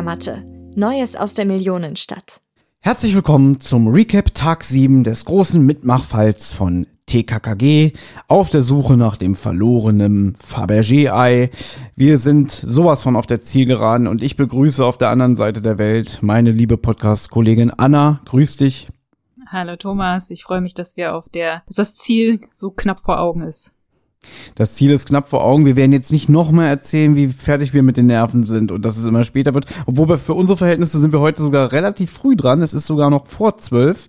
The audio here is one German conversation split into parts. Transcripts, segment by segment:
Hängematte. Neues aus der Millionenstadt. Herzlich willkommen zum Recap Tag 7 des großen Mitmachfalls von TKKG auf der Suche nach dem verlorenen Fabergé-Ei. Wir sind sowas von auf der Zielgeraden und ich begrüße auf der anderen Seite der Welt meine liebe Podcast-Kollegin Anna. Grüß dich. Hallo Thomas, ich freue mich, dass wir auf der, dass das Ziel so knapp vor Augen ist. Das Ziel ist knapp vor Augen. Wir werden jetzt nicht noch mal erzählen, wie fertig wir mit den Nerven sind und dass es immer später wird. Obwohl wir für unsere Verhältnisse sind wir heute sogar relativ früh dran. Es ist sogar noch vor zwölf.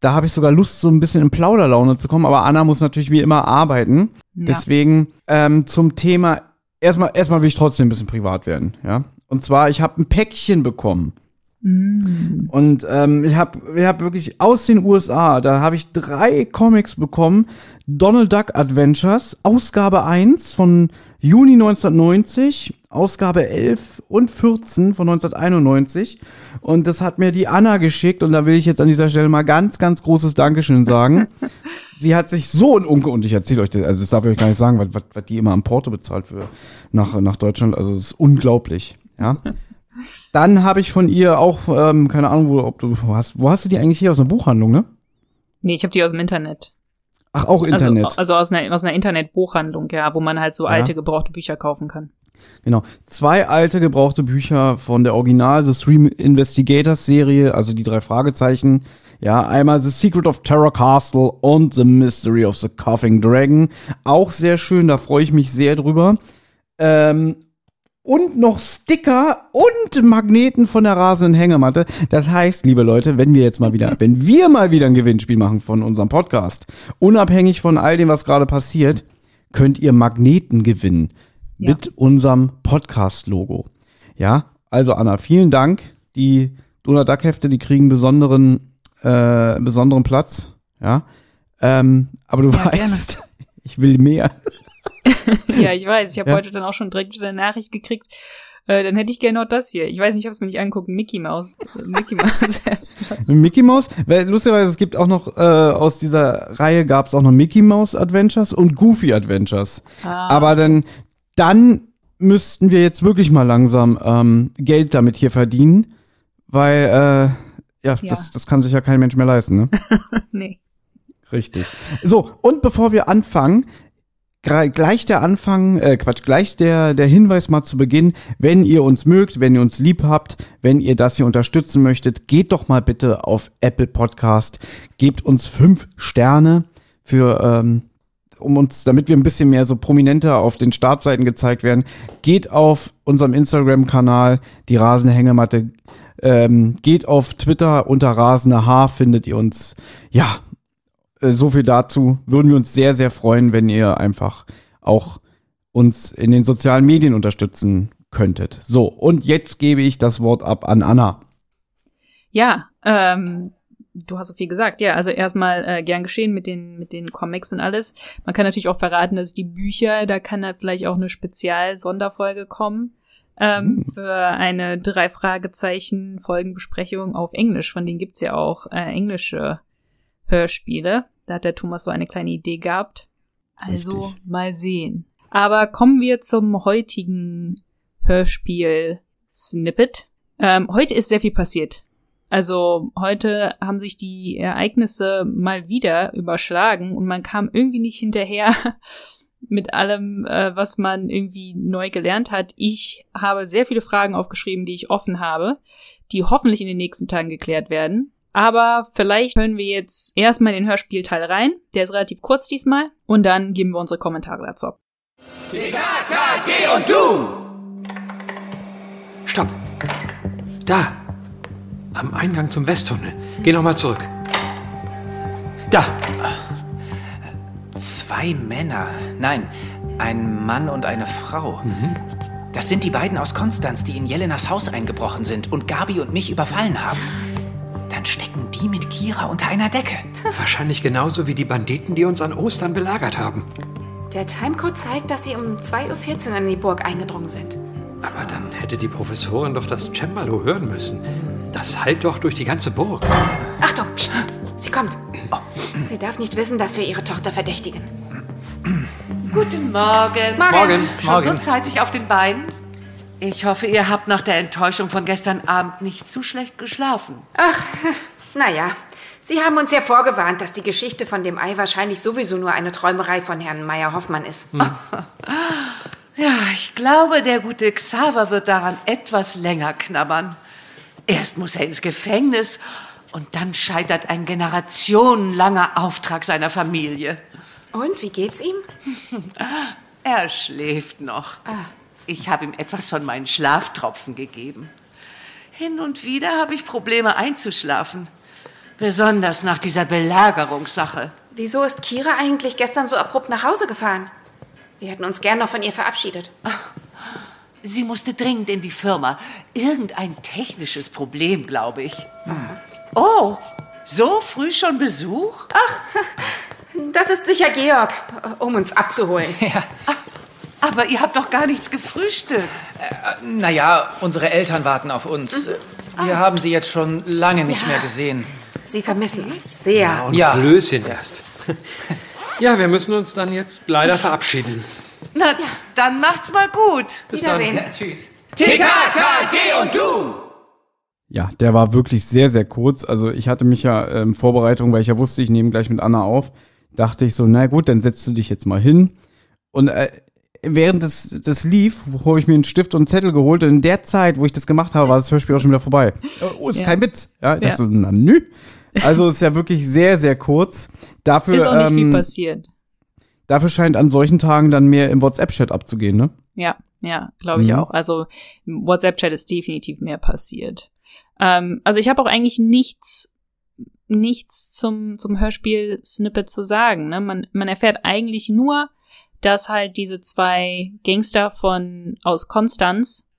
Da habe ich sogar Lust, so ein bisschen in Plauderlaune zu kommen. Aber Anna muss natürlich wie immer arbeiten. Ja. Deswegen ähm, zum Thema. Erstmal, erstmal will ich trotzdem ein bisschen privat werden. Ja. Und zwar, ich habe ein Päckchen bekommen. Mm. Und ähm, ich habe ich hab wirklich aus den USA, da habe ich drei Comics bekommen. Donald Duck Adventures, Ausgabe 1 von Juni 1990, Ausgabe 11 und 14 von 1991. Und das hat mir die Anna geschickt und da will ich jetzt an dieser Stelle mal ganz, ganz großes Dankeschön sagen. Sie hat sich so ein Unke, und ich erzähle euch das, also das darf ich euch gar nicht sagen, was, was, was die immer am Porto bezahlt für nach, nach Deutschland. Also das ist unglaublich. Ja. Dann habe ich von ihr auch, ähm, keine Ahnung, wo, ob du wo hast, wo hast du die eigentlich hier aus einer Buchhandlung, ne? Nee, ich habe die aus dem Internet. Ach, auch also, Internet. Also, also aus einer, aus einer Internetbuchhandlung, ja, wo man halt so alte gebrauchte Bücher kaufen kann. Genau. Zwei alte gebrauchte Bücher von der Original The Three Investigators Serie, also die drei Fragezeichen. Ja, einmal The Secret of Terror Castle und The Mystery of the Coughing Dragon. Auch sehr schön, da freue ich mich sehr drüber. Ähm, und noch Sticker und Magneten von der rasenden Hängematte. Das heißt, liebe Leute, wenn wir jetzt mal wieder, wenn wir mal wieder ein Gewinnspiel machen von unserem Podcast, unabhängig von all dem, was gerade passiert, könnt ihr Magneten gewinnen ja. mit unserem Podcast-Logo. Ja, also Anna, vielen Dank. Die Donald Duck Hefte, die kriegen besonderen, äh, besonderen Platz. Ja, ähm, aber du ja, weißt. Ich will mehr. ja, ich weiß. Ich habe ja. heute dann auch schon direkt eine Nachricht gekriegt. Äh, dann hätte ich gerne noch das hier. Ich weiß nicht, ich habe es mir nicht angeguckt. Mickey Mouse. Mickey Mouse. Mickey Mouse? Weil lustigerweise, es gibt auch noch, äh, aus dieser Reihe gab es auch noch Mickey Mouse Adventures und Goofy Adventures. Ah. Aber dann, dann müssten wir jetzt wirklich mal langsam ähm, Geld damit hier verdienen. Weil, äh, ja, ja. Das, das kann sich ja kein Mensch mehr leisten, ne? nee. Richtig. So, und bevor wir anfangen, gleich der Anfang, äh, Quatsch, gleich der, der Hinweis mal zu Beginn, wenn ihr uns mögt, wenn ihr uns lieb habt, wenn ihr das hier unterstützen möchtet, geht doch mal bitte auf Apple Podcast, gebt uns fünf Sterne für, ähm, um uns, damit wir ein bisschen mehr so prominenter auf den Startseiten gezeigt werden, geht auf unserem Instagram-Kanal, die rasende Hängematte, ähm, geht auf Twitter unter rasende Haar, findet ihr uns. Ja, so viel dazu. Würden wir uns sehr, sehr freuen, wenn ihr einfach auch uns in den sozialen Medien unterstützen könntet. So, und jetzt gebe ich das Wort ab an Anna. Ja, ähm, du hast so viel gesagt. Ja, also erstmal äh, gern geschehen mit den mit den Comics und alles. Man kann natürlich auch verraten, dass die Bücher, da kann halt vielleicht auch eine Spezial-Sonderfolge kommen ähm, hm. für eine drei Fragezeichen Folgenbesprechung auf Englisch. Von denen gibt's ja auch äh, englische Hörspiele. Da hat der Thomas so eine kleine Idee gehabt. Also Richtig. mal sehen. Aber kommen wir zum heutigen Hörspiel Snippet. Ähm, heute ist sehr viel passiert. Also heute haben sich die Ereignisse mal wieder überschlagen und man kam irgendwie nicht hinterher mit allem, äh, was man irgendwie neu gelernt hat. Ich habe sehr viele Fragen aufgeschrieben, die ich offen habe, die hoffentlich in den nächsten Tagen geklärt werden. Aber vielleicht hören wir jetzt erstmal in den Hörspielteil rein. Der ist relativ kurz diesmal. Und dann geben wir unsere Kommentare dazu ab. TKKG und du! Stopp! Da! Am Eingang zum Westtunnel. Geh nochmal zurück. Da! Zwei Männer. Nein, ein Mann und eine Frau. Mhm. Das sind die beiden aus Konstanz, die in Jelenas Haus eingebrochen sind und Gabi und mich überfallen haben. Dann stecken die mit Kira unter einer Decke. Wahrscheinlich genauso wie die Banditen, die uns an Ostern belagert haben. Der Timecode zeigt, dass sie um 2.14 Uhr in die Burg eingedrungen sind. Aber dann hätte die Professorin doch das Cembalo hören müssen. Das hallt doch durch die ganze Burg. Achtung! Sie kommt. Sie darf nicht wissen, dass wir ihre Tochter verdächtigen. Guten Morgen. Morgen. Schon Morgen. so zeitig auf den Beinen? Ich hoffe, ihr habt nach der Enttäuschung von gestern Abend nicht zu schlecht geschlafen. Ach, naja. Sie haben uns ja vorgewarnt, dass die Geschichte von dem Ei wahrscheinlich sowieso nur eine Träumerei von Herrn Meyer-Hoffmann ist. Ja, ich glaube, der gute Xaver wird daran etwas länger knabbern. Erst muss er ins Gefängnis und dann scheitert ein generationenlanger Auftrag seiner Familie. Und, wie geht's ihm? Er schläft noch. Ich habe ihm etwas von meinen Schlaftropfen gegeben. Hin und wieder habe ich Probleme einzuschlafen. Besonders nach dieser Belagerungssache. Wieso ist Kira eigentlich gestern so abrupt nach Hause gefahren? Wir hätten uns gern noch von ihr verabschiedet. Sie musste dringend in die Firma. Irgendein technisches Problem, glaube ich. Oh, so früh schon Besuch? Das ist sicher Georg, um uns abzuholen. Aber ihr habt doch gar nichts gefrühstückt. Naja, unsere Eltern warten auf uns. Wir haben sie jetzt schon lange nicht mehr gesehen. Sie vermissen uns sehr. Und Ja. Klößchen erst. Ja, wir müssen uns dann jetzt leider verabschieden. Na, dann macht's mal gut. Wiedersehen. Tschüss. Ja, der war wirklich sehr, sehr kurz. Also ich hatte mich ja ähm, Vorbereitung, weil ich ja wusste, ich nehme gleich mit Anna auf, dachte ich so, na gut, dann setzt du dich jetzt mal hin. Und äh, während das, das lief, habe ich mir einen Stift und einen Zettel geholt und in der Zeit, wo ich das gemacht habe, war das Hörspiel auch schon wieder vorbei. Oh, ist Ja. kein Witz. Ja, ich dachte Ja. so, na nü. Also ist ja wirklich sehr, sehr kurz. Dafür, Ist auch nicht viel ähm, passiert. dafür scheint an solchen Tagen dann mehr im WhatsApp-Chat abzugehen, ne? Ja, ja, glaube ich Mhm. auch. Also im WhatsApp-Chat ist definitiv mehr passiert. Ähm, also ich habe auch eigentlich nichts, nichts zum, zum Hörspiel-Snippet zu sagen. Ne? Man, man erfährt eigentlich nur, dass halt diese zwei Gangster von aus Konstanz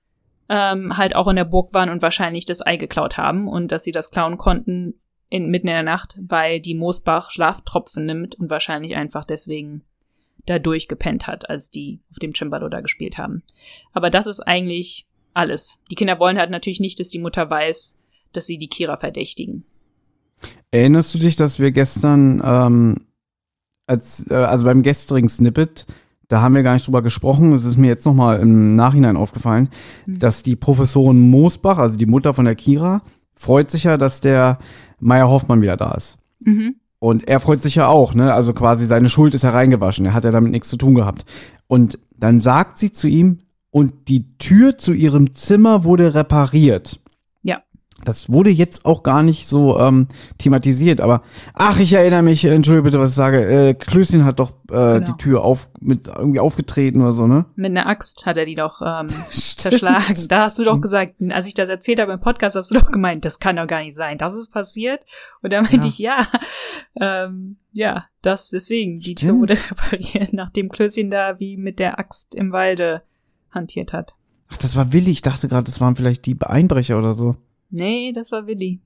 ähm, halt auch in der Burg waren und wahrscheinlich das Ei geklaut haben und dass sie das klauen konnten in, mitten in der Nacht, weil die Moosbach Schlaftropfen nimmt und wahrscheinlich einfach deswegen da durchgepennt hat, als die auf dem Cembalo da gespielt haben. Aber das ist eigentlich alles. Die Kinder wollen halt natürlich nicht, dass die Mutter weiß, dass sie die Kira verdächtigen. Erinnerst du dich, dass wir gestern, ähm, als, äh, also beim gestrigen Snippet, da haben wir gar nicht drüber gesprochen, es ist mir jetzt nochmal im Nachhinein aufgefallen, Mhm. dass die Professorin Moosbach, also die Mutter von der Kira, freut sich ja, dass der Meier Hoffmann wieder da ist. Mhm. Und er freut sich ja auch, ne? Also quasi seine Schuld ist ja reingewaschen. Er hat ja damit nichts zu tun gehabt. Und dann sagt sie zu ihm, und die Tür zu ihrem Zimmer wurde repariert. Das wurde jetzt auch gar nicht so ähm, thematisiert, aber ach, ich erinnere mich, äh, entschuldige bitte, was ich sage, äh, Klößchen hat doch äh, Genau. die Tür auf mit irgendwie aufgetreten oder so, ne? Mit einer Axt hat er die doch ähm, zerschlagen. Da hast du doch gesagt, als ich das erzählt habe im Podcast, hast du doch gemeint, das kann doch gar nicht sein. Das ist passiert. Und da meinte Ja. ich, ja, ähm, ja, das deswegen. Die Tür wurde repariert, nachdem Klößchen da wie mit der Axt im Walde hantiert hat. Ach, das war Willi. Ich dachte gerade, das waren vielleicht die Einbrecher oder so. Nee, das war Willi.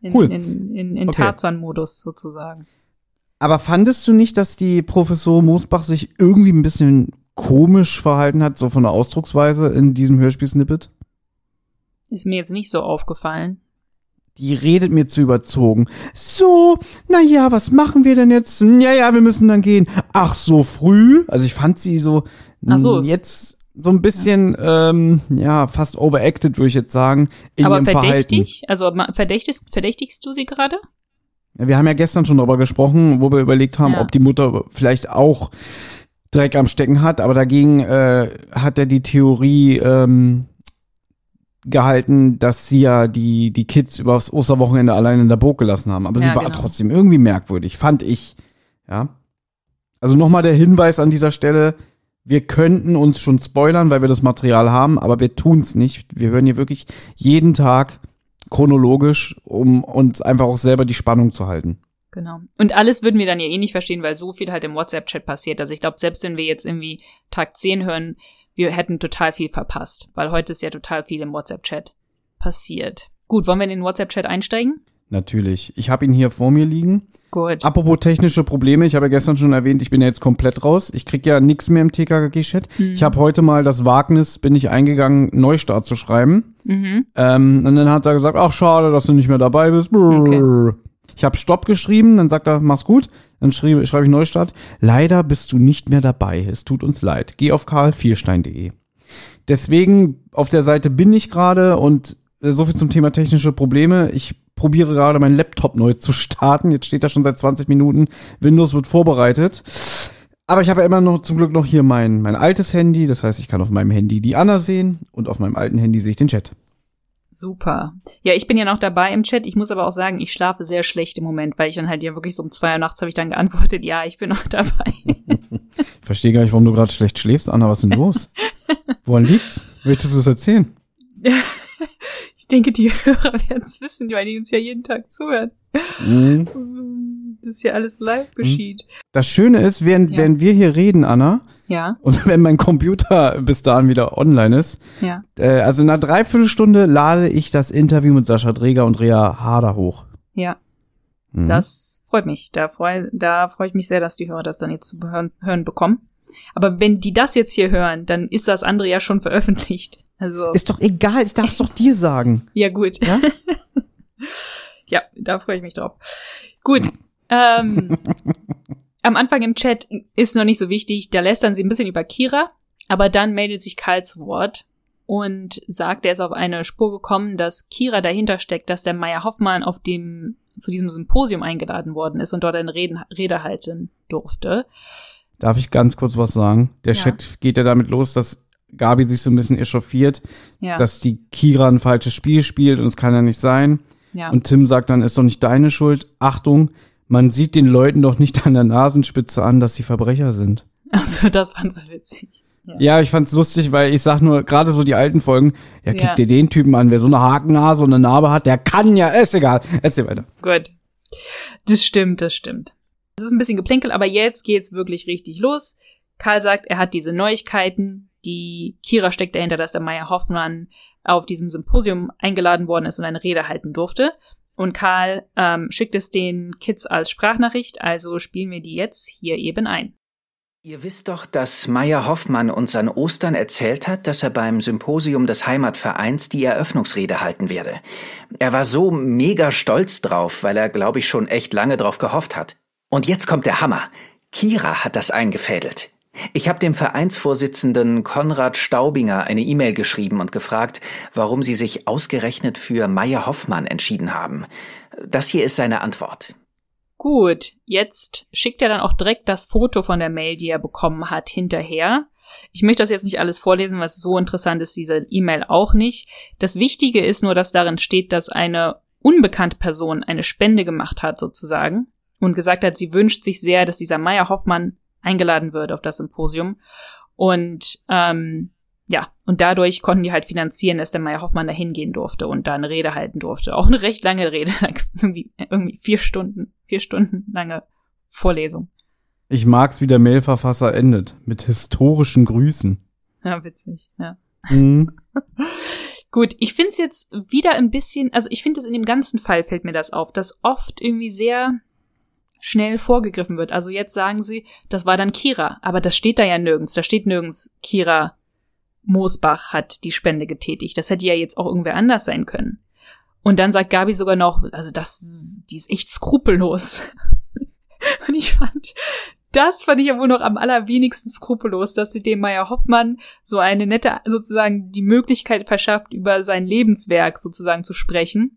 In, Cool. in, in, in Okay. Tarzan-Modus sozusagen. Aber fandest du nicht, dass die Professor Moosbach sich irgendwie ein bisschen komisch verhalten hat, so von der Ausdrucksweise in diesem Hörspiel-Snippet? Ist mir jetzt nicht so aufgefallen. Die redet mir zu überzogen. So, na ja, was machen wir denn jetzt? Ja, ja, wir müssen dann gehen. Ach, so früh? Also ich fand sie so, Ach so. jetzt so ein bisschen, ähm, ja, fast overacted, würde ich jetzt sagen, in Aber ihrem Verhalten. verdächtig? Also ma- verdächtigst, verdächtigst du sie gerade? Ja, wir haben ja gestern schon darüber gesprochen, wo wir überlegt haben, Ja. ob die Mutter vielleicht auch Dreck am Stecken hat, aber dagegen äh, hat er die Theorie ähm, gehalten, dass sie ja die, die Kids übers Osterwochenende allein in der Burg gelassen haben. Aber Ja, sie war genau. trotzdem irgendwie merkwürdig, fand ich. Ja. Also nochmal der Hinweis an dieser Stelle, wir könnten uns schon spoilern, weil wir das Material haben, aber wir tun's nicht. Wir hören hier wirklich jeden Tag chronologisch, um uns einfach auch selber die Spannung zu halten. Genau. Und alles würden wir dann ja eh nicht verstehen, weil so viel halt im WhatsApp-Chat passiert. Also ich glaube, selbst wenn wir jetzt irgendwie Tag 10 hören, wir hätten total viel verpasst, weil heute ist ja total viel im WhatsApp-Chat passiert. Gut, wollen wir in den WhatsApp-Chat einsteigen? Natürlich. Ich habe ihn hier vor mir liegen. Gut. Apropos technische Probleme, ich habe ja gestern schon erwähnt, ich bin ja jetzt komplett raus. Ich krieg ja nichts mehr im TKKG-Chat. Ich habe heute mal das Wagnis, bin ich eingegangen, Neustart zu schreiben. Mhm. Ähm, und dann hat er gesagt, ach schade, dass du nicht mehr dabei bist. Okay. Ich habe Stopp geschrieben, dann sagt er, mach's gut. Dann schreibe schreib ich Neustart. Leider bist du nicht mehr dabei. Es tut uns leid. Geh auf karl4stein.de. Deswegen auf der Seite bin ich gerade und so viel zum Thema technische Probleme. Ich probiere gerade meinen Laptop neu zu starten. Jetzt steht da schon seit 20 Minuten. Windows wird vorbereitet. Aber ich habe ja immer noch zum Glück noch hier mein, mein altes Handy. Das heißt, ich kann auf meinem Handy die Anna sehen und auf meinem alten Handy sehe ich den Chat. Super. Ja, ich bin ja noch dabei im Chat. Ich muss aber auch sagen, ich schlafe sehr schlecht im Moment, weil ich dann halt ja wirklich so um zwei Uhr nachts habe ich dann geantwortet, ja, ich bin noch dabei. ich verstehe gar nicht, warum du gerade schlecht schläfst, Anna. Was ist denn los? Woran liegt's? Möchtest du es erzählen? ich denke, die Hörer werden es wissen, weil die uns ja jeden Tag zuhören. Mhm. Das hier alles live mhm. geschieht. Das Schöne ist, während, ja. während wir hier reden, Anna, ja. Und wenn mein Computer bis dahin wieder online ist, ja. Äh, also in einer Dreiviertelstunde lade ich das Interview mit Sascha Dreger und Rea Harder hoch. Ja. Mhm. Das freut mich. Da freue da freu ich mich sehr, dass die Hörer das dann jetzt zu hören, hören bekommen. Aber wenn die das jetzt hier hören, dann ist das andere ja schon veröffentlicht. Also ist doch egal, ich darf es doch dir sagen. Ja, gut. Ja, ja da freue ich mich drauf. Gut. Ähm, am Anfang im Chat ist noch nicht so wichtig, da lästern sie ein bisschen über Kira, aber dann meldet sich Karl zu Wort und sagt, er ist auf eine Spur gekommen, dass Kira dahinter steckt, dass der Meier Hoffmann auf dem zu diesem Symposium eingeladen worden ist und dort eine Reden, Rede halten durfte. Darf ich ganz kurz was sagen? Der ja. Chat geht ja damit los, dass Gabi sich so ein bisschen echauffiert, ja. dass die Kira ein falsches Spiel spielt und es kann ja nicht sein. Ja. Und Tim sagt dann, ist doch nicht deine Schuld. Achtung, man sieht den Leuten doch nicht an der Nasenspitze an, dass sie Verbrecher sind. Also, das fand sie witzig. Ja. ja, ich fand's lustig, weil ich sag nur, gerade so die alten Folgen, ja, guck ja. dir den Typen an, wer so eine Hakennase und eine Narbe hat, der kann ja, ist egal. Erzähl weiter. Gut. Das stimmt, das stimmt. Das ist ein bisschen geplänkel, aber jetzt geht's wirklich richtig los. Karl sagt, er hat diese Neuigkeiten, die Kira steckt dahinter, dass der Meier Hoffmann auf diesem Symposium eingeladen worden ist und eine Rede halten durfte. Und Karl ähm, schickt es den Kids als Sprachnachricht, also spielen wir die jetzt hier eben ein. Ihr wisst doch, dass Meier Hoffmann uns an Ostern erzählt hat, dass er beim Symposium des Heimatvereins die Eröffnungsrede halten werde. Er war so mega stolz drauf, weil er, glaube ich, schon echt lange drauf gehofft hat. Und jetzt kommt der Hammer. Kira hat das eingefädelt. Ich habe dem Vereinsvorsitzenden Konrad Staubinger eine E-Mail geschrieben und gefragt, warum Sie sich ausgerechnet für Meier Hoffmann entschieden haben. Das hier ist seine Antwort. Gut, jetzt schickt er dann auch direkt das Foto von der Mail, die er bekommen hat, hinterher. Ich möchte das jetzt nicht alles vorlesen, was so interessant ist, diese E-Mail auch nicht. Das Wichtige ist nur, dass darin steht, dass eine unbekannte Person eine Spende gemacht hat, sozusagen, und gesagt hat, sie wünscht sich sehr, dass dieser Meier Hoffmann eingeladen wird auf das Symposium. Und ähm, ja, und dadurch konnten die halt finanzieren, dass der Meier Hoffmann da hingehen durfte und da eine Rede halten durfte. Auch eine recht lange Rede, irgendwie, irgendwie vier Stunden, vier Stunden lange Vorlesung. Ich mag's, wie der Mailverfasser endet. Mit historischen Grüßen. Ja, witzig, ja. Mhm. Gut, ich find's jetzt wieder ein bisschen, also ich finde es in dem ganzen Fall fällt mir das auf, dass oft irgendwie sehr schnell vorgegriffen wird. Also jetzt sagen sie, das war dann Kira, aber das steht da ja nirgends. Da steht nirgends, Kira Moosbach hat die Spende getätigt. Das hätte ja jetzt auch irgendwer anders sein können. Und dann sagt Gabi sogar noch, also das, die ist echt skrupellos. Und ich fand, das fand ich ja wohl noch am allerwenigsten skrupellos, dass sie dem Meier Hoffmann so eine nette, sozusagen die Möglichkeit verschafft, über sein Lebenswerk sozusagen zu sprechen.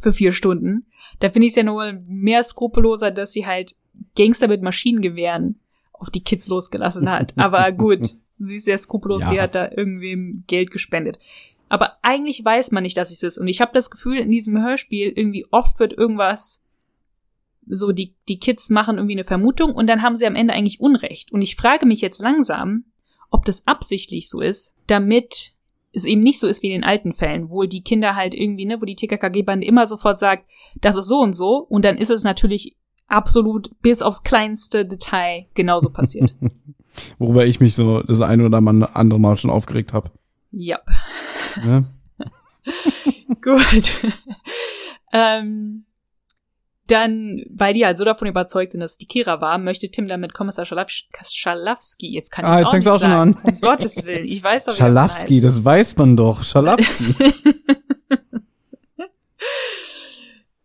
Für vier Stunden. Da finde ich es ja nur mehr skrupelloser, dass sie halt Gangster mit Maschinengewehren auf die Kids losgelassen hat. Aber gut, sie ist sehr skrupellos, ja. die hat da irgendwem Geld gespendet. Aber eigentlich weiß man nicht, dass es ist. Und ich habe das Gefühl, in diesem Hörspiel irgendwie oft wird irgendwas so, die, die Kids machen irgendwie eine Vermutung und dann haben sie am Ende eigentlich Unrecht. Und ich frage mich jetzt langsam, ob das absichtlich so ist, damit es eben nicht so ist wie in den alten Fällen, wo die Kinder halt irgendwie, ne, wo die TKKG-Bande immer sofort sagt, das ist so und so, und dann ist es natürlich absolut bis aufs kleinste Detail genauso passiert. Worüber ich mich so das eine oder andere Mal schon aufgeregt habe. Ja. ja? Gut. ähm, dann, weil die halt so davon überzeugt sind, dass es die Kira war, möchte Tim dann mit Kommissar Schalafsky, jetzt kann ich ah, jetzt fängst auch schon an. Um Gottes Willen, ich weiß doch, Schalafsky, das weiß man doch, Schalafsky.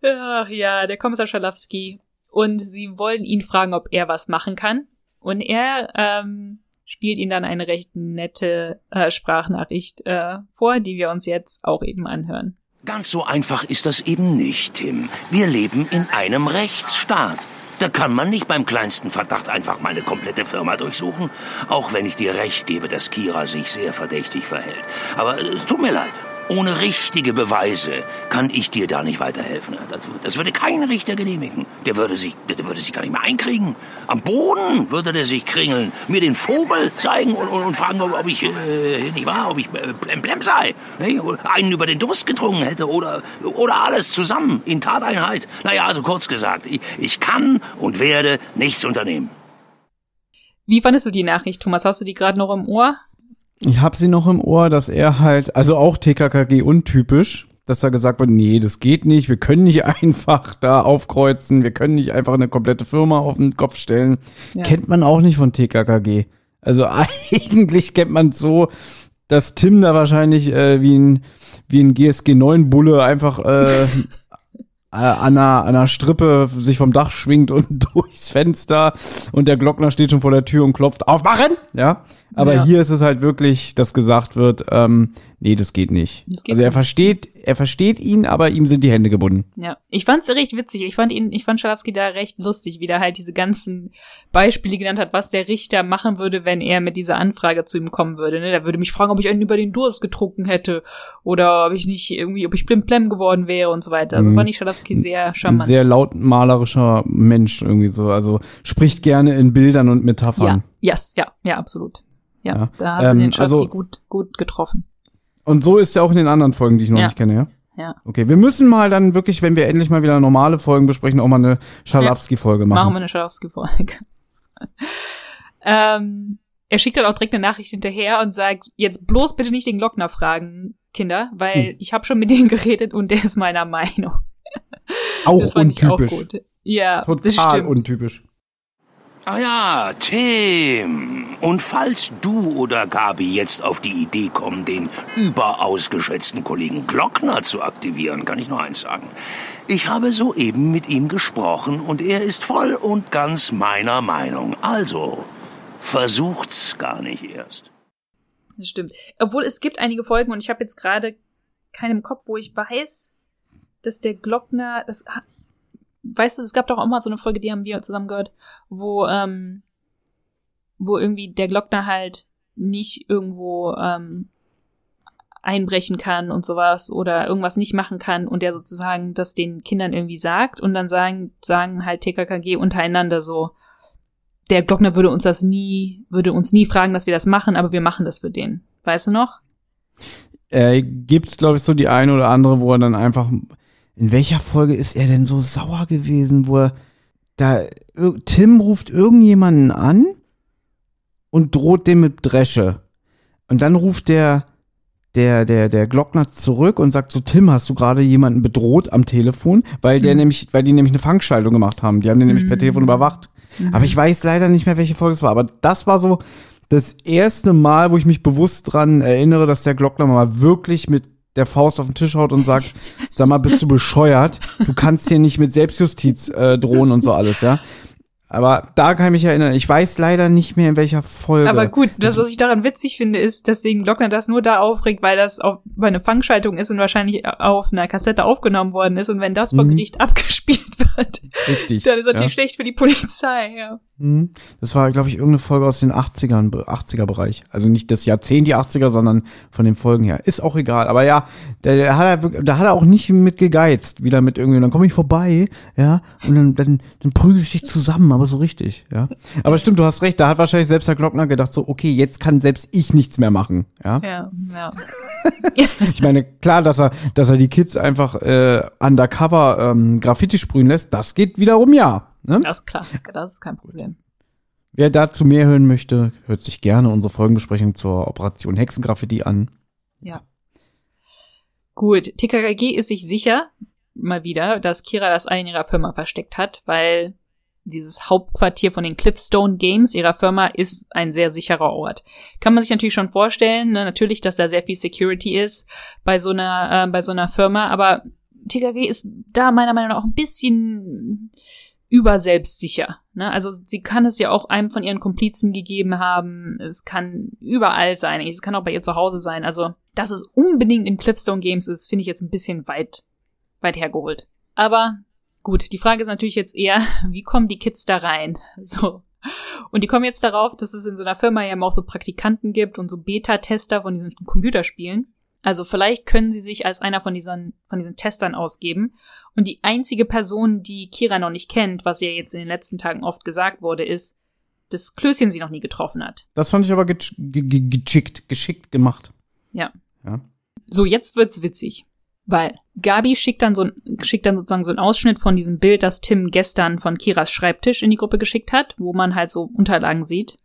Ach ja, der Kommissar Schalafsky. Und sie wollen ihn fragen, ob er was machen kann. Und er ähm, spielt ihnen dann eine recht nette äh, Sprachnachricht äh, vor, die wir uns jetzt auch eben anhören. Ganz so einfach ist das eben nicht, Tim. Wir leben in einem Rechtsstaat. Da kann man nicht beim kleinsten Verdacht einfach meine komplette Firma durchsuchen. Auch wenn ich dir recht gebe, dass Kira sich sehr verdächtig verhält. Aber es tut mir leid. Ohne richtige Beweise kann ich dir da nicht weiterhelfen. Das, würde kein Richter genehmigen. Der würde sich, der würde sich gar nicht mehr einkriegen. Am Boden würde der sich kringeln, mir den Vogel zeigen und, und, und fragen, ob, ich äh, nicht wahr, ob ich äh, Plemplem sei, ne? einen über den Durst getrunken hätte oder oder alles zusammen in Tateinheit. Naja, also kurz gesagt, ich, ich kann und werde nichts unternehmen. Wie fandest du die Nachricht, Thomas? Hast du die gerade noch im Ohr? Ich habe sie noch im Ohr, dass er halt, also auch TKKG untypisch, dass da gesagt wird, nee, das geht nicht, wir können nicht einfach da aufkreuzen, wir können nicht einfach eine komplette Firma auf den Kopf stellen. Ja. Kennt man auch nicht von TKKG. Also eigentlich kennt man so, dass Tim da wahrscheinlich äh, wie ein wie ein GSG 9 Bulle einfach äh, an einer, an einer Strippe sich vom Dach schwingt und durchs Fenster und der Glockner steht schon vor der Tür und klopft, aufmachen! Ja. Aber ja. hier ist es halt wirklich, dass gesagt wird, ähm, nee, das geht nicht. Das geht also er versteht, er versteht ihn, aber ihm sind die Hände gebunden. Ja, ich fand's recht witzig. Ich fand ihn, ich fand Schalowski da recht lustig, wie der halt diese ganzen Beispiele genannt hat, was der Richter machen würde, wenn er mit dieser Anfrage zu ihm kommen würde. Ne? Der würde mich fragen, ob ich einen über den Durst getrunken hätte oder ob ich nicht irgendwie, ob ich blimplem geworden wäre und so weiter. Also mhm. fand ich Schalowski sehr charmant. Ein sehr lautmalerischer Mensch irgendwie so. Also spricht gerne in Bildern und Metaphern. Ja, yes, ja, ja, absolut. Ja, ja. da hast ähm, du den Schalowski also, gut, gut getroffen. Und so ist er auch in den anderen Folgen, die ich noch ja. nicht kenne, ja? Ja. Okay, wir müssen mal dann wirklich, wenn wir endlich mal wieder normale Folgen besprechen, auch mal eine Schalowski-Folge machen. Machen wir eine Schalowski-Folge. ähm, er schickt dann auch direkt eine Nachricht hinterher und sagt, jetzt bloß bitte nicht den Glockner fragen, Kinder, weil hm. ich habe schon mit dem geredet und der ist meiner Meinung. Auch untypisch. Auch ja, Total untypisch. Ah ja, Tim. Und falls du oder Gabi jetzt auf die Idee kommen, den überaus geschätzten Kollegen Glockner zu aktivieren, kann ich nur eins sagen. Ich habe soeben mit ihm gesprochen und er ist voll und ganz meiner Meinung. Also, versucht's gar nicht erst. Das stimmt. Obwohl es gibt einige Folgen und ich habe jetzt gerade keinen Kopf, wo ich weiß, dass der Glockner, das weißt du, es gab doch auch mal so eine Folge, die haben wir zusammen gehört, wo, ähm, wo irgendwie der Glockner halt nicht irgendwo ähm, einbrechen kann und sowas oder irgendwas nicht machen kann und der sozusagen das den Kindern irgendwie sagt und dann sagen, sagen halt TKKG untereinander so, der Glockner würde uns das nie, würde uns nie fragen, dass wir das machen, aber wir machen das für den. Weißt du noch? Äh, gibt's, glaube ich, so die eine oder andere, wo er dann einfach in welcher Folge ist er denn so sauer gewesen, wo er da Tim ruft irgendjemanden an und droht dem mit Dresche. Und dann ruft der der der der Glockner zurück und sagt so Tim, hast du gerade jemanden bedroht am Telefon, weil der mhm. nämlich weil die nämlich eine Fangschaltung gemacht haben. Die haben den mhm. nämlich per mhm. Telefon überwacht. Mhm. Aber ich weiß leider nicht mehr, welche Folge es war, aber das war so das erste Mal, wo ich mich bewusst dran erinnere, dass der Glockner mal wirklich mit der Faust auf den Tisch haut und sagt, sag mal, bist du bescheuert? Du kannst hier nicht mit Selbstjustiz äh, drohen und so alles, ja. Aber da kann ich mich erinnern. Ich weiß leider nicht mehr, in welcher Folge. Aber gut, das, was ich daran witzig finde, ist, dass den Glockner das nur da aufregt, weil das auf eine Fangschaltung ist und wahrscheinlich auf einer Kassette aufgenommen worden ist. Und wenn das vor mhm. Gericht abgespielt wird, Richtig, dann ist natürlich ja. schlecht für die Polizei, ja. Mhm. Das war, glaube ich, irgendeine Folge aus den 80ern, 80er-Bereich. Also nicht das Jahrzehnt, die 80er, sondern von den Folgen her. Ist auch egal. Aber ja, der, der hat er, da hat er auch nicht mit gegeizt, wieder mit irgendwie, dann komme ich vorbei, ja, und dann, dann, dann prügel ich dich zusammen, aber so richtig, ja. Aber stimmt, du hast recht, da hat wahrscheinlich selbst der Glockner gedacht, so, okay, jetzt kann selbst ich nichts mehr machen, ja. Ja, ja. ich meine, klar, dass er, dass er die Kids einfach äh, undercover ähm, Graffiti sprühen lässt, das geht wiederum ja. Ne? Das ist klar, das ist kein Problem. Wer dazu mehr hören möchte, hört sich gerne unsere Folgenbesprechung zur Operation Hexengraffiti an. Ja. Gut, TKKG ist sich sicher, mal wieder, dass Kira das in ihrer Firma versteckt hat, weil dieses Hauptquartier von den Cliffstone Games ihrer Firma ist ein sehr sicherer Ort. Kann man sich natürlich schon vorstellen, ne? natürlich, dass da sehr viel Security ist bei so einer, äh, bei so einer Firma, aber TKG ist da meiner Meinung nach auch ein bisschen überselbstsicher. Ne? Also sie kann es ja auch einem von ihren Komplizen gegeben haben. Es kann überall sein. Es kann auch bei ihr zu Hause sein. Also, dass es unbedingt in Cliffstone Games ist, finde ich jetzt ein bisschen weit, weit hergeholt. Aber gut, die Frage ist natürlich jetzt eher, wie kommen die Kids da rein? So. Und die kommen jetzt darauf, dass es in so einer Firma ja auch so Praktikanten gibt und so Beta-Tester von diesen Computerspielen. Also vielleicht können sie sich als einer von diesen, von diesen Testern ausgeben. Und die einzige Person, die Kira noch nicht kennt, was ja jetzt in den letzten Tagen oft gesagt wurde, ist, dass Klößchen sie noch nie getroffen hat. Das fand ich aber ge ge geschickt, geschickt gemacht. Ja. Ja. So, jetzt wird's witzig. Weil Gabi schickt dann so schickt dann sozusagen so einen Ausschnitt von diesem Bild, das Tim gestern von Kiras Schreibtisch in die Gruppe geschickt hat, wo man halt so Unterlagen sieht.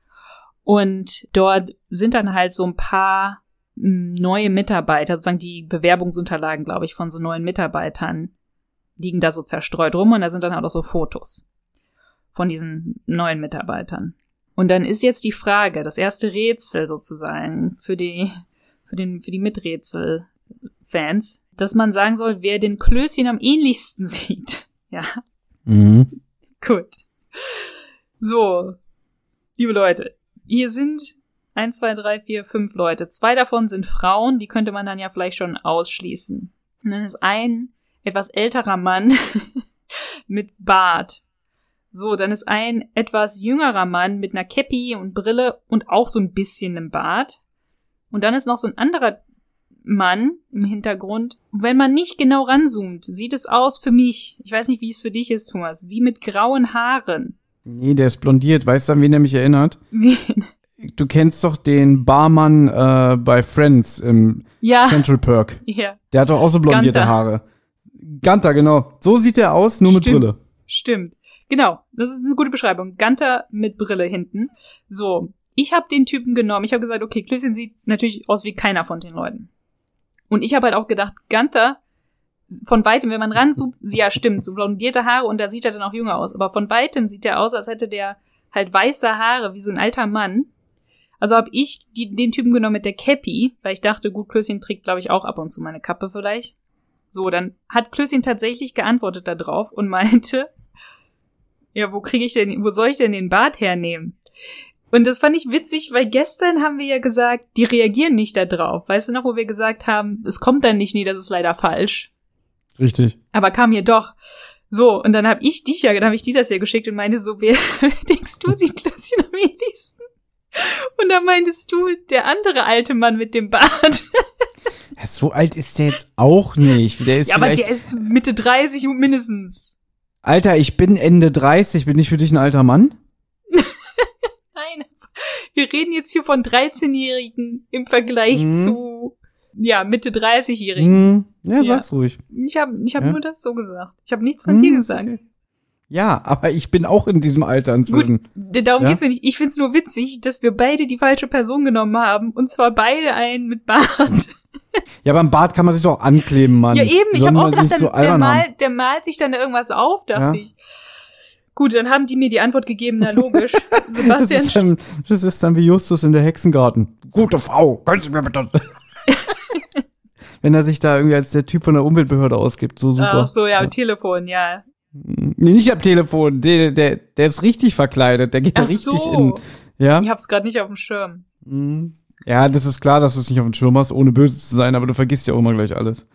Und dort sind dann halt so ein paar neue Mitarbeiter, sozusagen die Bewerbungsunterlagen, glaube ich, von so neuen Mitarbeitern liegen da so zerstreut rum und da sind dann halt auch so Fotos von diesen neuen Mitarbeitern. Und dann ist jetzt die Frage, das erste Rätsel sozusagen für die, für den, für die Miträtsel-Fans, dass man sagen soll, wer den Klößchen am ähnlichsten sieht. Ja. Mhm. Gut. So. Liebe Leute, hier sind eins, zwei, drei, vier, fünf Leute. Zwei davon sind Frauen, die könnte man dann ja vielleicht schon ausschließen. Und dann ist ein etwas älterer Mann mit Bart. So, dann ist ein etwas jüngerer Mann mit einer Käppi und Brille und auch so ein bisschen einem Bart. Und dann ist noch so ein anderer Mann im Hintergrund. Wenn man nicht genau ranzoomt, sieht es aus für mich, ich weiß nicht, wie es für dich ist, Thomas, wie mit grauen Haaren. Nee, der ist blondiert. Weißt du, an wen er mich erinnert? Wen? Du kennst doch den Barmann äh, bei Friends im Ja. Central Perk. Ja. Der hat doch auch so blondierte Gunther. Haare. Gunter, genau. So sieht er aus, nur mit Stimmt. Brille. Stimmt. Genau, das ist eine gute Beschreibung. Gunter mit Brille hinten. So, ich habe den Typen genommen. Ich habe gesagt, okay, Klößchen sieht natürlich aus wie keiner von den Leuten. Und ich habe halt auch gedacht, Gunther, von weitem, wenn man ranzoomt, sie ja stimmt, so blondierte Haare und da sieht er dann auch jünger aus. Aber von weitem sieht er aus, als hätte der halt weiße Haare, wie so ein alter Mann. Also habe ich die, den Typen genommen mit der Cappy, weil ich dachte, gut, Klößchen trägt, glaube ich, auch ab und zu meine Kappe vielleicht. So, dann hat Klößchen tatsächlich geantwortet da drauf und meinte, ja, wo kriege ich denn, wo soll ich denn den Bart hernehmen? Und das fand ich witzig, weil gestern haben wir ja gesagt, die reagieren nicht da drauf. Weißt du noch, wo wir gesagt haben, es kommt dann nicht, nee, das ist leider falsch. Richtig. Aber kam hier doch. So, und dann habe ich dich ja, dann habe ich dir das ja geschickt und meinte so, wer denkst du, sieht Klößchen am ähnlichsten? Und dann meintest du, der andere alte Mann mit dem Bart. So alt ist der jetzt auch nicht. Der ist ja, aber der ist Mitte 30 mindestens. Alter, ich bin Ende 30. Bin ich für dich ein alter Mann? Nein, wir reden jetzt hier von 13-Jährigen im Vergleich Mhm. zu, ja, Mitte 30-Jährigen. Hm, ja, Ja. sag's ruhig. Ich habe ich hab Ja. nur das so gesagt. Ich habe nichts von Hm, dir gesagt. okay. Ja, aber ich bin auch in diesem Alter inzwischen. Gut, darum Ja? geht's mir nicht. Ich find's nur witzig, dass wir beide die falsche Person genommen haben. Und zwar beide einen mit Bart. Ja, beim Bart kann man sich doch ankleben, Mann. ja, eben. Ich habe auch gedacht, sich so dann, der, mal, der malt sich dann da irgendwas auf, dachte Ja. ich. Gut, dann haben die mir die Antwort gegeben, na logisch. Das Sebastian, ist, dann, das ist dann wie Justus in der Hexengarten. Gute Frau, können Sie mir bitte. Wenn er sich da irgendwie als der Typ von der Umweltbehörde ausgibt, so super. ach so, ja, am Telefon, ja. Nee, nicht am Telefon, der, der, der ist richtig verkleidet, der geht da Ach richtig so. in. Ja? Ich hab's gerade nicht auf dem Schirm. Mhm. Ja, das ist klar, dass du es nicht auf dem Schirm hast, ohne böse zu sein, aber du vergisst ja auch immer gleich alles.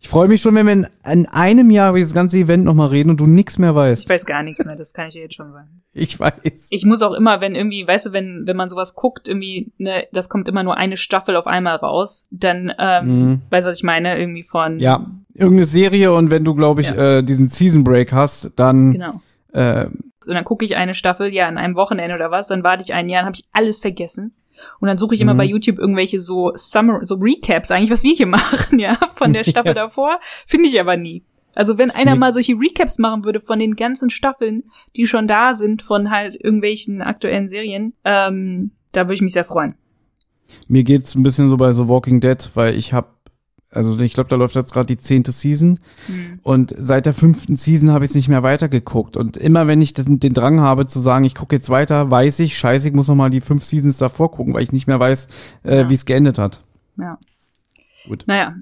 Ich freue mich schon, wenn wir in, in einem Jahr über dieses ganze Event nochmal reden und du nichts mehr weißt. Ich weiß gar nichts mehr, das kann ich dir jetzt schon sagen. Ich weiß. Ich muss auch immer, wenn irgendwie, weißt du, wenn, wenn man sowas guckt, irgendwie, ne, das kommt immer nur eine Staffel auf einmal raus, dann, ähm, Mhm. weißt du, was ich meine? Irgendwie von. Ja, irgendeine Serie und wenn du, glaube ich, Ja. äh, diesen Season Break hast, dann Genau. äh, Und dann gucke ich eine Staffel, ja, an einem Wochenende oder was, dann warte ich ein Jahr, dann habe ich alles vergessen. Und dann suche ich immer Mhm. bei YouTube irgendwelche so Summer, so Recaps, eigentlich, was wir hier machen, ja, von der Staffel Ja. davor, finde ich aber nie. Also wenn einer mal solche Recaps machen würde von den ganzen Staffeln, die schon da sind, von halt irgendwelchen aktuellen Serien, ähm, da würde ich mich sehr freuen. mir geht's ein bisschen so bei The Walking Dead, weil ich habe, also ich glaube, da läuft jetzt gerade die zehnte Season Hm. und seit der fünften Season habe ich es nicht mehr weitergeguckt und immer wenn ich den, den Drang habe zu sagen, ich gucke jetzt weiter, weiß ich, scheiße, ich muss noch mal die fünf Seasons davor gucken, weil ich nicht mehr weiß, äh, Ja. wie es geendet hat. Ja. Gut. Naja.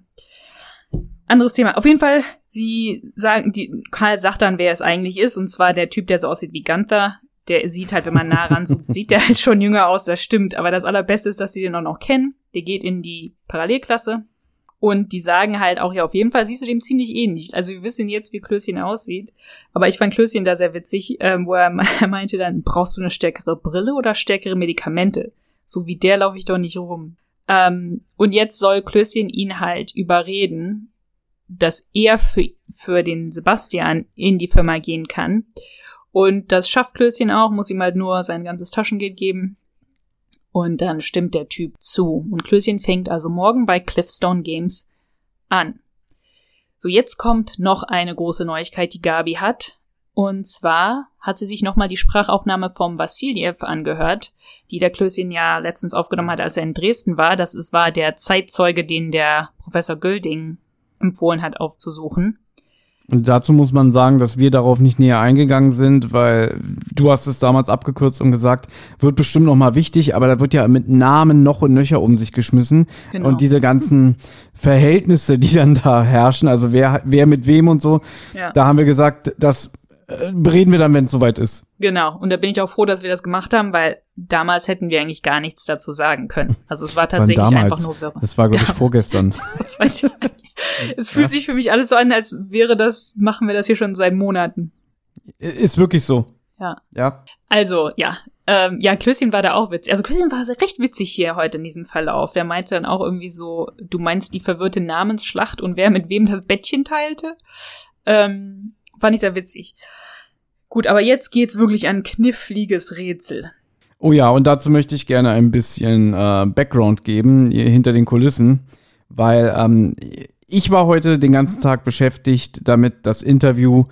Anderes Thema. Auf jeden Fall, Sie sagen, die, Karl sagt dann, wer es eigentlich ist, und zwar der Typ, der so aussieht wie Gunther. Der sieht halt, wenn man nah ranzoomt, sieht der halt schon jünger aus, das stimmt. Aber das Allerbeste ist, dass sie den auch noch kennen. Der geht in die Parallelklasse. Und die sagen halt auch, ja, auf jeden Fall siehst du dem ziemlich ähnlich. Also wir wissen jetzt, wie Klößchen aussieht. Aber ich fand Klößchen da sehr witzig, ähm, wo er meinte dann, brauchst du eine stärkere Brille oder stärkere Medikamente? So wie der laufe ich doch nicht rum. Ähm, und jetzt soll Klößchen ihn halt überreden, dass er für, für den Sebastian in die Firma gehen kann. Und das schafft Klößchen auch, muss ihm halt nur sein ganzes Taschengeld geben. Und dann stimmt der Typ zu. Und Klößchen fängt also morgen bei Cliffstone Games an. So, jetzt kommt noch eine große Neuigkeit, die Gabi hat. Und zwar hat sie sich nochmal die Sprachaufnahme vom Vassiljev angehört, die der Klößchen ja letztens aufgenommen hat, als er in Dresden war. Das ist, war der Zeitzeuge, den der Professor Gülding empfohlen hat aufzusuchen. Und dazu muss man sagen, dass wir darauf nicht näher eingegangen sind, weil du hast es damals abgekürzt und gesagt, wird bestimmt noch mal wichtig, aber da wird ja mit Namen noch und nöcher um sich geschmissen genau. und diese ganzen Verhältnisse, die dann da herrschen, also wer wer mit wem und so, ja. da haben wir gesagt, das äh, reden wir dann, wenn es soweit ist. Genau. Und da bin ich auch froh, dass wir das gemacht haben, weil damals hätten wir eigentlich gar nichts dazu sagen können. Also es war tatsächlich einfach nur wirr. Das war, glaube ich, vorgestern. es fühlt ja. sich für mich alles so an, als wäre das, machen wir das hier schon seit Monaten. Ist wirklich so. Ja. Ja. Also, ja. Ähm, ja, Klößchen war da auch witzig. Also Klößchen war recht witzig hier heute in diesem Verlauf. Der meinte dann auch irgendwie so, du meinst die verwirrte Namensschlacht und wer mit wem das Bettchen teilte. Ähm, fand ich sehr witzig. Gut, aber jetzt geht's wirklich an kniffliges Rätsel. Oh ja, und dazu möchte ich gerne ein bisschen äh, Background geben, hinter den Kulissen, weil ähm, ich war heute den ganzen Tag beschäftigt damit, das Interview,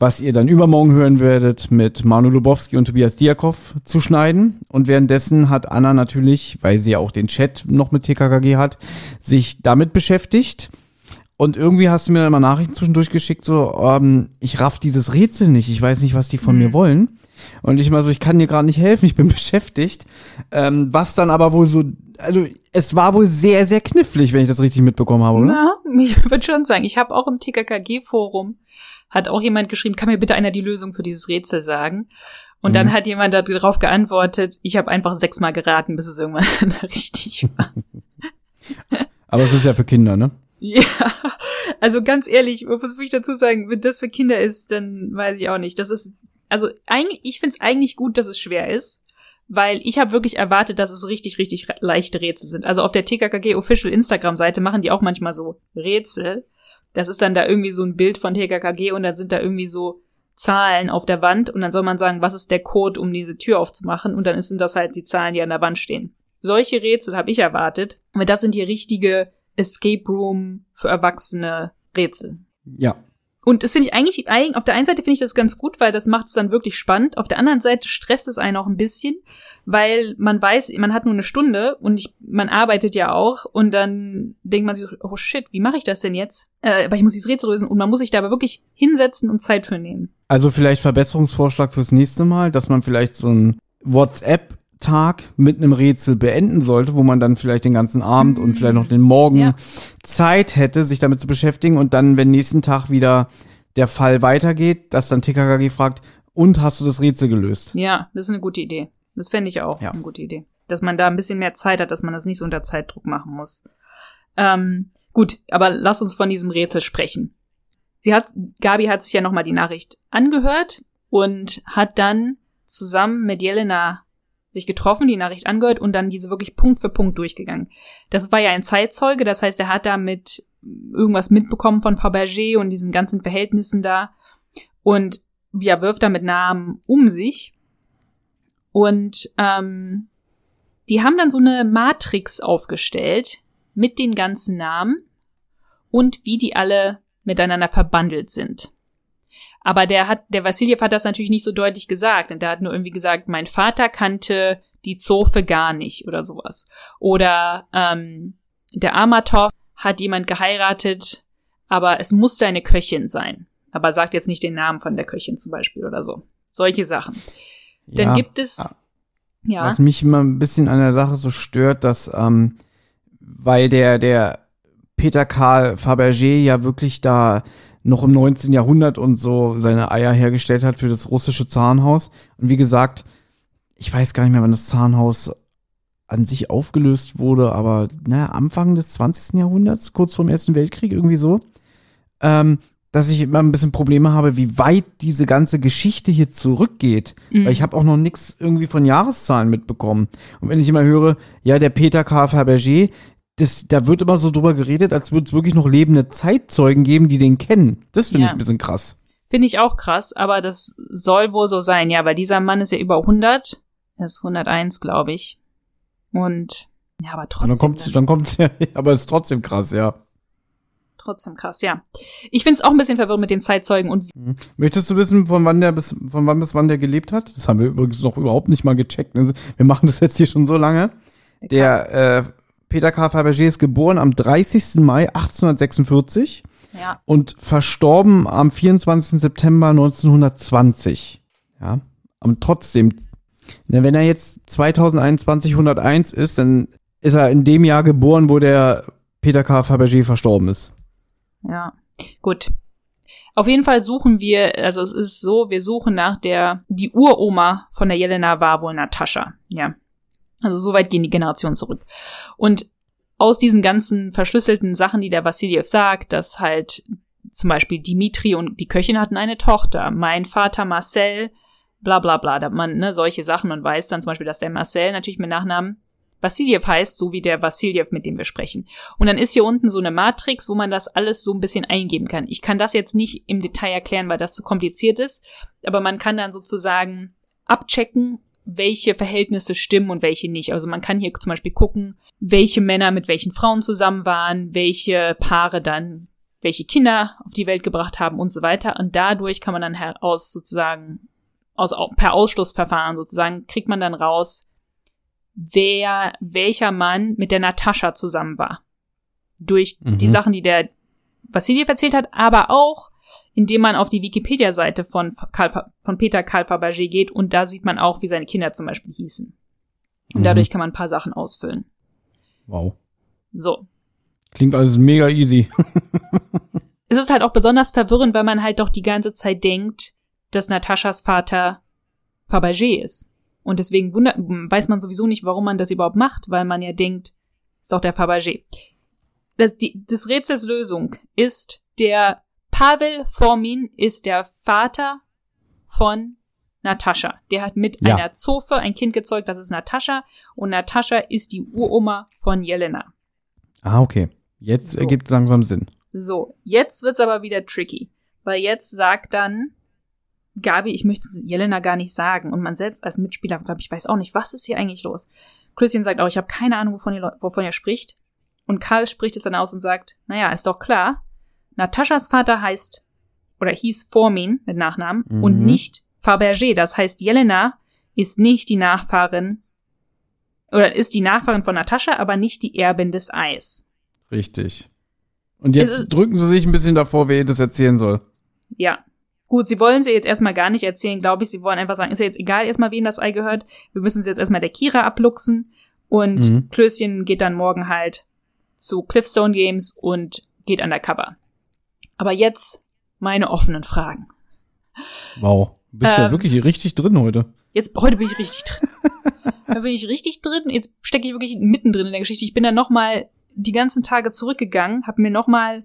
was ihr dann übermorgen hören werdet, mit Manu Lubowski und Tobias Diakov zu schneiden. Und währenddessen hat Anna natürlich, weil sie ja auch den Chat noch mit TKKG hat, sich damit beschäftigt. Und irgendwie hast du mir dann mal Nachrichten zwischendurch geschickt, so, ähm, ich raff dieses Rätsel nicht, ich weiß nicht, was die von mhm. mir wollen. Und ich mal so, ich kann dir gerade nicht helfen, ich bin beschäftigt. Ähm, was dann aber wohl so, also es war wohl sehr, sehr knifflig, wenn ich das richtig mitbekommen habe, oder? Ja, ich würde schon sagen, ich habe auch im TKKG-Forum, hat auch jemand geschrieben, kann mir bitte einer die Lösung für dieses Rätsel sagen? Und mhm. dann hat jemand darauf geantwortet, ich habe einfach sechsmal geraten, bis es irgendwann richtig war. aber es ist ja für Kinder, ne? Ja, also ganz ehrlich, was will ich dazu sagen? Wenn das für Kinder ist, dann weiß ich auch nicht. Das ist also eigentlich, ich finde es eigentlich gut, dass es schwer ist, weil ich habe wirklich erwartet, dass es richtig, richtig leichte Rätsel sind. Also auf der TKKG Official Instagram-Seite machen die auch manchmal so Rätsel. Das ist dann da irgendwie so ein Bild von TKKG und dann sind da irgendwie so Zahlen auf der Wand und dann soll man sagen, was ist der Code, um diese Tür aufzumachen und dann sind das halt die Zahlen, die an der Wand stehen. Solche Rätsel habe ich erwartet, aber das sind die richtige Escape Room für Erwachsene Rätsel. Ja. Und das finde ich eigentlich, auf der einen Seite finde ich das ganz gut, weil das macht es dann wirklich spannend. Auf der anderen Seite stresst es einen auch ein bisschen, weil man weiß, man hat nur eine Stunde und ich, man arbeitet ja auch und dann denkt man sich, oh shit, wie mache ich das denn jetzt? Äh, weil ich muss dieses Rätsel lösen und man muss sich da aber wirklich hinsetzen und Zeit für nehmen. Also vielleicht Verbesserungsvorschlag fürs nächste Mal, dass man vielleicht so ein WhatsApp Tag mit einem Rätsel beenden sollte, wo man dann vielleicht den ganzen Abend und vielleicht noch den Morgen ja. Zeit hätte, sich damit zu beschäftigen und dann, wenn nächsten Tag wieder der Fall weitergeht, dass dann TKKG fragt, und hast du das Rätsel gelöst? Ja, das ist eine gute Idee. Das fände ich auch ja. eine gute Idee. Dass man da ein bisschen mehr Zeit hat, dass man das nicht so unter Zeitdruck machen muss. Ähm, gut, aber lass uns von diesem Rätsel sprechen. Sie hat, Gabi hat sich ja nochmal die Nachricht angehört und hat dann zusammen mit Jelena sich getroffen, die Nachricht angehört und dann diese wirklich Punkt für Punkt durchgegangen. Das war ja ein Zeitzeuge, das heißt, er hat damit irgendwas mitbekommen von Fabergé und diesen ganzen Verhältnissen da und ja, wirft da mit Namen um sich. Und ähm, die haben dann so eine Matrix aufgestellt mit den ganzen Namen und wie die alle miteinander verbandelt sind. Aber der hat, der Vassiljev hat das natürlich nicht so deutlich gesagt. Und der hat nur irgendwie gesagt, mein Vater kannte die Zofe gar nicht oder sowas. Oder ähm, der Amatov hat jemand geheiratet, aber es musste eine Köchin sein. Aber sagt jetzt nicht den Namen von der Köchin zum Beispiel oder so. Solche Sachen. Dann ja, gibt es. Ja. Was mich immer ein bisschen an der Sache so stört, dass, ähm, weil der, der Peter Karl Fabergé ja wirklich da noch im 19. Jahrhundert und so seine Eier hergestellt hat für das russische Zarenhaus. Und wie gesagt, ich weiß gar nicht mehr, wann das Zarenhaus an sich aufgelöst wurde, aber naja, Anfang des 20. Jahrhunderts, kurz vor dem Ersten Weltkrieg, irgendwie so. Ähm, dass ich immer ein bisschen Probleme habe, wie weit diese ganze Geschichte hier zurückgeht. Mhm. Weil ich habe auch noch nichts irgendwie von Jahreszahlen mitbekommen. Und wenn ich immer höre, ja, der Peter K. Fabergé, das, da wird immer so drüber geredet, als würde es wirklich noch lebende Zeitzeugen geben, die den kennen. Das finde ja. ich ein bisschen krass. Finde ich auch krass, aber das soll wohl so sein, ja, weil dieser Mann ist ja über 100. Er ist 101, glaube ich. Und, ja, aber trotzdem. Und dann kommt dann kommt's ja, aber es ist trotzdem krass, ja trotzdem krass, ja. Ich finde es auch ein bisschen verwirrend mit den Zeitzeugen und. Mhm. Möchtest du wissen, von wann der bis von wann bis wann der gelebt hat? Das haben wir übrigens noch überhaupt nicht mal gecheckt. Ne? Wir machen das jetzt hier schon so lange. Der äh, Peter K. Fabergé ist geboren am 30. Mai 1846 ja. und verstorben am 24. September 1920. Ja, aber trotzdem, wenn er jetzt 2021 101 ist, dann ist er in dem Jahr geboren, wo der Peter K. Fabergé verstorben ist. Ja, gut. Auf jeden Fall suchen wir, also es ist so, wir suchen nach der, die Uroma von der Jelena war wohl Natascha, ja. Also so weit gehen die Generationen zurück. Und aus diesen ganzen verschlüsselten Sachen, die der Vassiljev sagt, dass halt zum Beispiel Dimitri und die Köchin hatten eine Tochter, mein Vater Marcel, bla bla bla, da man, ne, solche Sachen, man weiß dann zum Beispiel, dass der Marcel natürlich mit Nachnamen Vassiljev heißt, so wie der Vassiljev, mit dem wir sprechen. Und dann ist hier unten so eine Matrix, wo man das alles so ein bisschen eingeben kann. Ich kann das jetzt nicht im Detail erklären, weil das zu kompliziert ist, aber man kann dann sozusagen abchecken, welche Verhältnisse stimmen und welche nicht. Also man kann hier zum Beispiel gucken, welche Männer mit welchen Frauen zusammen waren, welche Paare dann welche Kinder auf die Welt gebracht haben und so weiter. Und dadurch kann man dann heraus sozusagen, aus, per Ausschlussverfahren sozusagen, kriegt man dann raus, wer, welcher Mann mit der Natascha zusammen war. Durch mhm. die Sachen, die der Vassiljev erzählt hat, aber auch, indem man auf die Wikipedia-Seite von, von Peter Karl Fabergé geht und da sieht man auch, wie seine Kinder zum Beispiel hießen. Und mhm. dadurch kann man ein paar Sachen ausfüllen. Wow. So. Klingt alles mega easy. es ist halt auch besonders verwirrend, weil man halt doch die ganze Zeit denkt, dass Nataschas Vater Fabergé ist. Und deswegen wundert, weiß man sowieso nicht, warum man das überhaupt macht, weil man ja denkt, ist doch der Fabergé. Das, die, des Rätsels Lösung ist der Pavel Formin ist der Vater von Natascha. Der hat mit ja. einer Zofe ein Kind gezeugt, das ist Natascha. Und Natascha ist die Uroma von Jelena. Ah, okay. Jetzt so. ergibt langsam Sinn. So, jetzt wird's aber wieder tricky. Weil jetzt sagt dann Gabi, ich möchte Jelena gar nicht sagen. Und man selbst als Mitspieler, glaube ich, weiß auch nicht, was ist hier eigentlich los. Christian sagt auch, ich habe keine Ahnung, wovon, ihr, wovon er spricht. Und Karl spricht es dann aus und sagt, naja, ist doch klar, Nataschas Vater heißt oder hieß Formin mit Nachnamen mhm. und nicht Fabergé. Das heißt, Jelena ist nicht die Nachfahrin oder ist die Nachfahrin von Natascha, aber nicht die Erbin des Eis. Richtig. Und jetzt drücken sie sich ein bisschen davor, wer ihr das erzählen soll. Ja. Gut, sie wollen sie jetzt erstmal gar nicht erzählen, glaube ich. Sie wollen einfach sagen, ist ja jetzt egal erstmal, wem das Ei gehört. Wir müssen es jetzt erstmal der Kira abluchsen. Und mhm. Klößchen geht dann morgen halt zu Cliffstone Games und geht undercover. Aber jetzt meine offenen Fragen. Wow. Bist ähm, ja wirklich richtig drin heute. Jetzt, heute bin ich richtig drin. da bin ich richtig drin. Jetzt stecke ich wirklich mittendrin in der Geschichte. Ich bin dann nochmal die ganzen Tage zurückgegangen, habe mir nochmal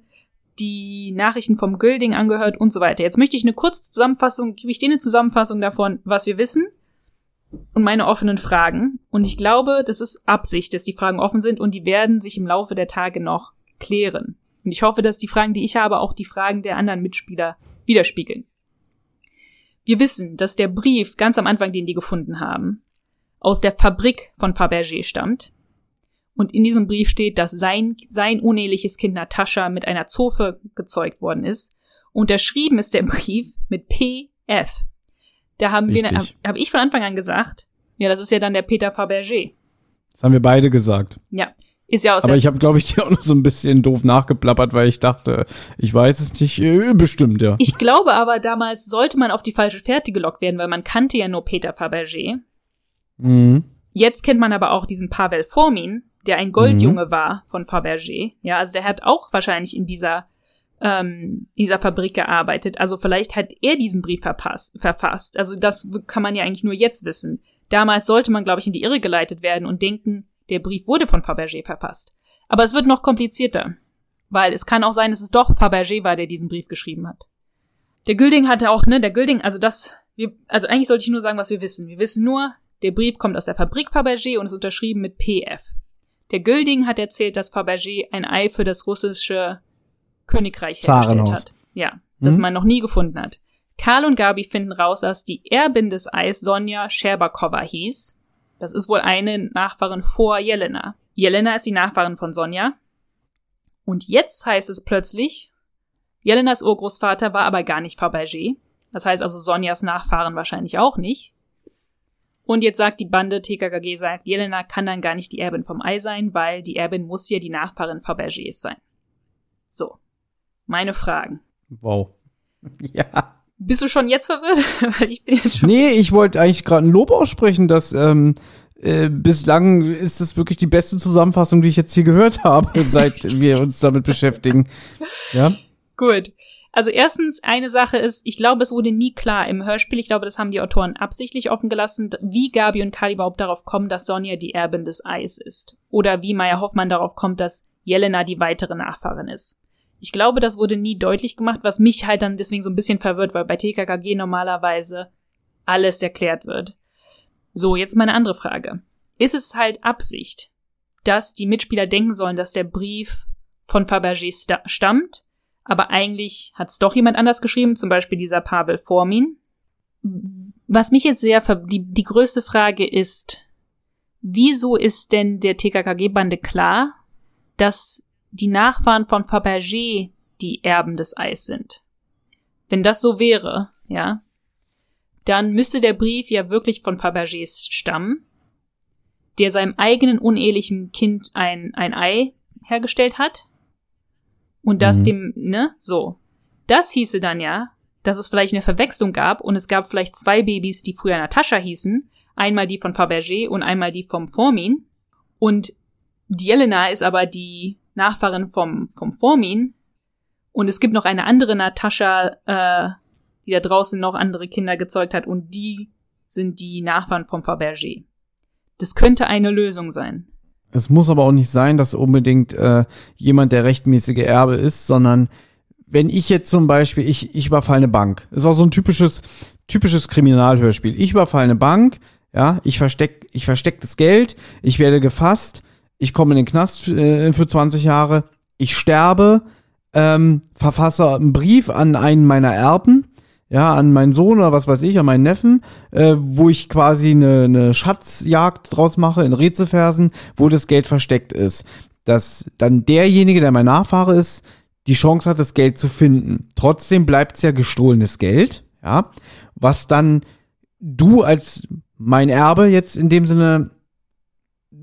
die Nachrichten vom Gülding angehört und so weiter. Jetzt möchte ich eine kurze Zusammenfassung, gebe ich dir eine Zusammenfassung davon, was wir wissen und meine offenen Fragen. Und ich glaube, das ist Absicht, dass die Fragen offen sind und die werden sich im Laufe der Tage noch klären. Und ich hoffe, dass die Fragen, die ich habe, auch die Fragen der anderen Mitspieler widerspiegeln. Wir wissen, dass der Brief ganz am Anfang, den die gefunden haben, aus der Fabrik von Fabergé stammt und in diesem Brief steht, dass sein, sein uneheliches Kind Natascha mit einer Zofe gezeugt worden ist. Unterschrieben ist der Brief mit PF. Da haben Richtig. wir, habe ich von Anfang an gesagt, ja, das ist ja dann der Peter Fabergé. Das haben wir beide gesagt. Ja. Ist ja aus Aber ich habe, glaube ich, dir auch noch so ein bisschen doof nachgeplappert, weil ich dachte, ich weiß es nicht, äh, bestimmt, ja. Ich glaube aber, damals sollte man auf die falsche Fährte gelockt werden, weil man kannte ja nur Peter Fabergé. Mhm. Jetzt kennt man aber auch diesen Pavel Formin, der ein Goldjunge mhm. war von Fabergé. Ja, also der hat auch wahrscheinlich in dieser ähm, in dieser Fabrik gearbeitet. Also vielleicht hat er diesen Brief verpasst, verfasst. Also das kann man ja eigentlich nur jetzt wissen. Damals sollte man, glaube ich, in die Irre geleitet werden und denken, der Brief wurde von Fabergé verfasst. Aber es wird noch komplizierter, weil es kann auch sein, dass es doch Fabergé war, der diesen Brief geschrieben hat. Der Gülding hatte auch, ne, der Gülding, also das, wir, also eigentlich sollte ich nur sagen, was wir wissen. Wir wissen nur, der Brief kommt aus der Fabrik Fabergé und ist unterschrieben mit PF. Der Gülding hat erzählt, dass Fabergé ein Ei für das russische Königreich hergestellt hat. Ja, das hm? man noch nie gefunden hat. Karl und Gabi finden raus, dass die Erbin des Eis Sonja Scherbakowa hieß. Das ist wohl eine Nachfahrin vor Jelena. Jelena ist die Nachfahrin von Sonja. Und jetzt heißt es plötzlich, Jelenas Urgroßvater war aber gar nicht Fabergé. Das heißt also Sonjas Nachfahren wahrscheinlich auch nicht. Und jetzt sagt die Bande, TKKG sagt, Jelena kann dann gar nicht die Erbin vom Ei sein, weil die Erbin muss ja die Nachfahrin Fabergés sein. So. Meine Fragen. Wow. Ja. Bist du schon jetzt verwirrt? Weil ich bin jetzt schon. Nee, ich wollte eigentlich gerade ein Lob aussprechen, dass ähm, äh, bislang ist es wirklich die beste Zusammenfassung, die ich jetzt hier gehört habe, seit wir uns damit beschäftigen. Ja. Gut. Also erstens, eine Sache ist, ich glaube, es wurde nie klar im Hörspiel, ich glaube, das haben die Autoren absichtlich offen gelassen, wie Gabi und Kali überhaupt darauf kommen, dass Sonja die Erbin des Eis ist. Oder wie Maya Hoffmann darauf kommt, dass Jelena die weitere Nachfahrin ist. Ich glaube, das wurde nie deutlich gemacht, was mich halt dann deswegen so ein bisschen verwirrt, weil bei TKKG normalerweise alles erklärt wird. So, jetzt meine andere Frage. Ist es halt Absicht, dass die Mitspieler denken sollen, dass der Brief von Fabergé sta stammt, aber eigentlich hat es doch jemand anders geschrieben, zum Beispiel dieser Pavel Formin? Was mich jetzt sehr, die, die größte Frage ist, wieso ist denn der TKKG-Bande klar, dass die Nachfahren von Fabergé die Erben des Eis sind. Wenn das so wäre, ja, dann müsste der Brief ja wirklich von Fabergés stammen, der seinem eigenen unehelichen Kind ein, ein Ei hergestellt hat und das mhm. dem, ne, so. Das hieße dann ja, dass es vielleicht eine Verwechslung gab und es gab vielleicht zwei Babys, die früher Natascha hießen, einmal die von Fabergé und einmal die vom Formin und die Jelena ist aber die Nachfahrin vom, vom Formin. Und es gibt noch eine andere Natascha, äh, die da draußen noch andere Kinder gezeugt hat und die sind die Nachfahren vom Fabergé. Das könnte eine Lösung sein. Es muss aber auch nicht sein, dass unbedingt äh, jemand der rechtmäßige Erbe ist, sondern wenn ich jetzt zum Beispiel, ich, ich überfalle eine Bank, ist auch so ein typisches, typisches Kriminalhörspiel. Ich überfalle eine Bank, ja, ich versteck, ich versteck das Geld, ich werde gefasst, ich komme in den Knast äh, für 20 Jahre, ich sterbe, ähm, verfasse einen Brief an einen meiner Erben, ja, an meinen Sohn oder was weiß ich, an meinen Neffen, äh, wo ich quasi eine, eine Schatzjagd draus mache in Rätselversen, wo das Geld versteckt ist. Dass dann derjenige, der mein Nachfahre ist, die Chance hat, das Geld zu finden. Trotzdem bleibt es ja gestohlenes Geld, ja, was dann du als mein Erbe jetzt in dem Sinne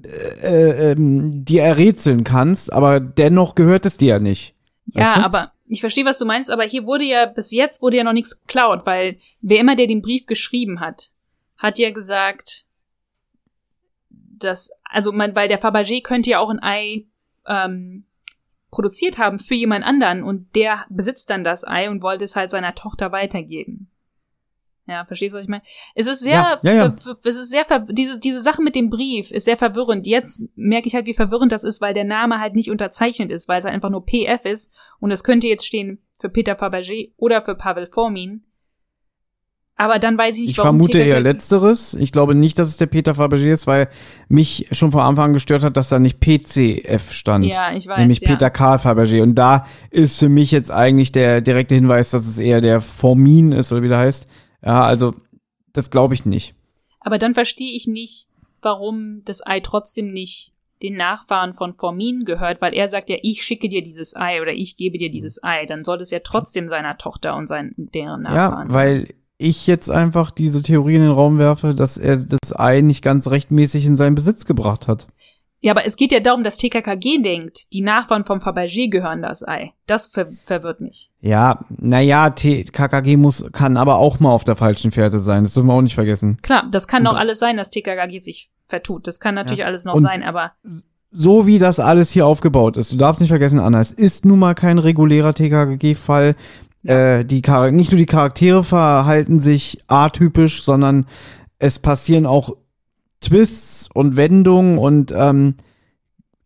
äh, ähm, dir errätseln kannst, aber dennoch gehört es dir ja nicht. Ja, weißt du? aber ich verstehe, was du meinst, aber hier wurde ja, bis jetzt wurde ja noch nichts geklaut, weil wer immer der den Brief geschrieben hat, hat ja gesagt, dass, also man, weil der Fabergé könnte ja auch ein Ei ähm, produziert haben für jemand anderen und der besitzt dann das Ei und wollte es halt seiner Tochter weitergeben. Ja, verstehst du, was ich meine? Es ist sehr, ja, ja, ja. es ist sehr, diese, diese Sache mit dem Brief ist sehr verwirrend. Jetzt merke ich halt, wie verwirrend das ist, weil der Name halt nicht unterzeichnet ist, weil es halt einfach nur PF ist und es könnte jetzt stehen für Peter Fabergé oder für Pavel Formin. Aber dann weiß ich nicht, ich warum. Ich vermute eher Letzteres. Ich glaube nicht, dass es der Peter Fabergé ist, weil mich schon vor Anfang gestört hat, dass da nicht PCF stand. Ja, ich weiß. Nämlich ja. Peter Karl Fabergé. Und da ist für mich jetzt eigentlich der direkte Hinweis, dass es eher der Formin ist, oder wie der heißt. Ja, also das glaube ich nicht. Aber dann verstehe ich nicht, warum das Ei trotzdem nicht den Nachfahren von Formin gehört, weil er sagt ja, ich schicke dir dieses Ei oder ich gebe dir dieses Ei, dann soll es ja trotzdem seiner Tochter und seinen deren Nachfahren. Ja, weil ich jetzt einfach diese Theorie in den Raum werfe, dass er das Ei nicht ganz rechtmäßig in seinen Besitz gebracht hat. Ja, aber es geht ja darum, dass TKKG denkt, die Nachfahren vom Fabergé gehören das Ei. Das ver verwirrt mich. Ja, naja, TKKG muss, kann aber auch mal auf der falschen Fährte sein. Das dürfen wir auch nicht vergessen. Klar, das kann doch alles sein, dass TKKG sich vertut. Das kann natürlich ja. alles noch Und sein, aber. so wie das alles hier aufgebaut ist, du darfst nicht vergessen, Anna, es ist nun mal kein regulärer TKKG-Fall. Äh, die Char nicht nur die Charaktere verhalten sich atypisch, sondern es passieren auch Twists und Wendungen und ähm,